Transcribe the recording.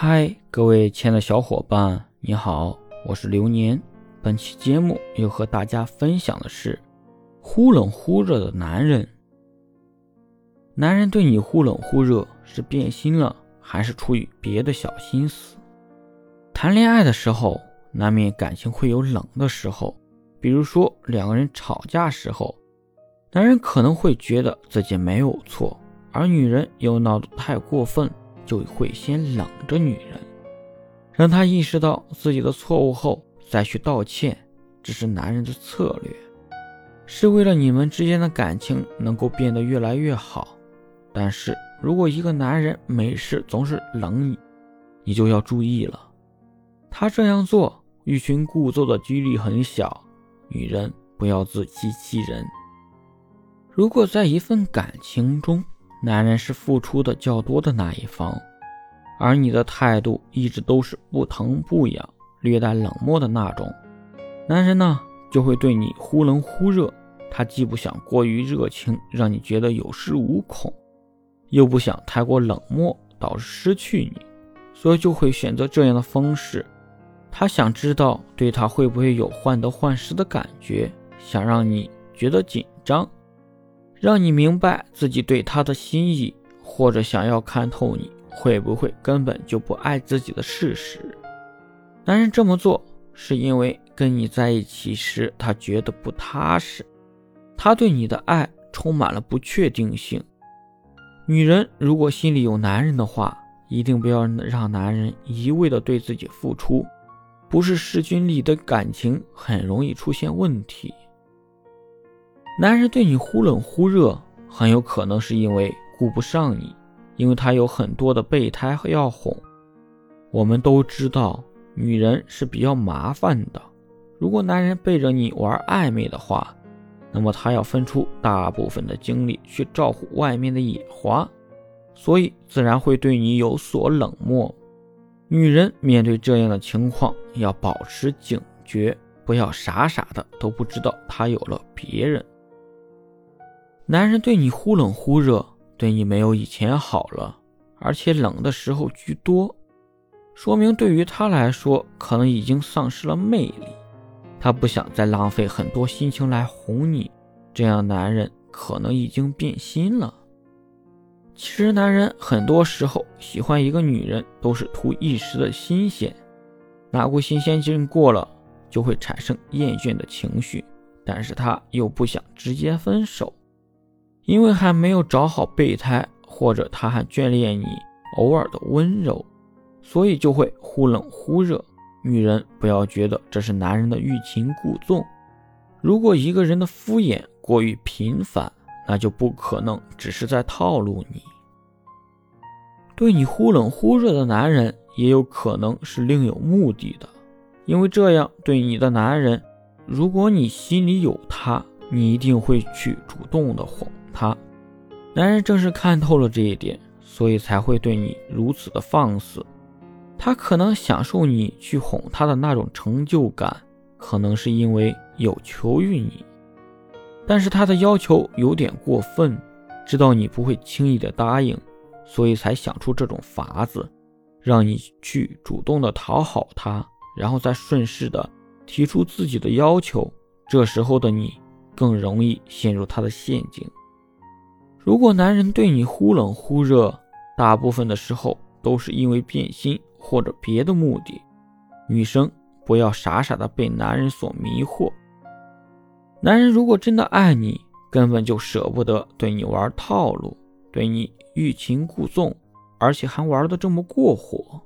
嗨，各位亲爱的小伙伴，你好，我是流年。本期节目要和大家分享的是忽冷忽热的男人。男人对你忽冷忽热，是变心了，还是出于别的小心思？谈恋爱的时候，难免感情会有冷的时候，比如说两个人吵架时候，男人可能会觉得自己没有错，而女人又闹得太过分。就会先冷着女人，让她意识到自己的错误后再去道歉，这是男人的策略，是为了你们之间的感情能够变得越来越好。但是如果一个男人没事总是冷你，你就要注意了，他这样做欲擒故纵的几率很小。女人不要自欺欺人。如果在一份感情中，男人是付出的较多的那一方，而你的态度一直都是不疼不痒、略带冷漠的那种。男人呢，就会对你忽冷忽热。他既不想过于热情，让你觉得有恃无恐，又不想太过冷漠，导致失去你，所以就会选择这样的方式。他想知道对他会不会有患得患失的感觉，想让你觉得紧张。让你明白自己对他的心意，或者想要看透你会不会根本就不爱自己的事实。男人这么做是因为跟你在一起时他觉得不踏实，他对你的爱充满了不确定性。女人如果心里有男人的话，一定不要让男人一味的对自己付出，不是势均力敌的感情很容易出现问题。男人对你忽冷忽热，很有可能是因为顾不上你，因为他有很多的备胎要哄。我们都知道，女人是比较麻烦的。如果男人背着你玩暧昧的话，那么他要分出大部分的精力去照顾外面的野花，所以自然会对你有所冷漠。女人面对这样的情况，要保持警觉，不要傻傻的都不知道他有了别人。男人对你忽冷忽热，对你没有以前好了，而且冷的时候居多，说明对于他来说，可能已经丧失了魅力。他不想再浪费很多心情来哄你，这样男人可能已经变心了。其实，男人很多时候喜欢一个女人，都是图一时的新鲜，哪股新鲜劲过了，就会产生厌倦的情绪，但是他又不想直接分手。因为还没有找好备胎，或者他还眷恋你偶尔的温柔，所以就会忽冷忽热。女人不要觉得这是男人的欲擒故纵。如果一个人的敷衍过于频繁，那就不可能只是在套路你。对你忽冷忽热的男人，也有可能是另有目的的。因为这样对你的男人，如果你心里有他，你一定会去主动的哄。他，男人正是看透了这一点，所以才会对你如此的放肆。他可能享受你去哄他的那种成就感，可能是因为有求于你，但是他的要求有点过分，知道你不会轻易的答应，所以才想出这种法子，让你去主动的讨好他，然后再顺势的提出自己的要求。这时候的你更容易陷入他的陷阱。如果男人对你忽冷忽热，大部分的时候都是因为变心或者别的目的。女生不要傻傻的被男人所迷惑。男人如果真的爱你，根本就舍不得对你玩套路，对你欲擒故纵，而且还玩的这么过火。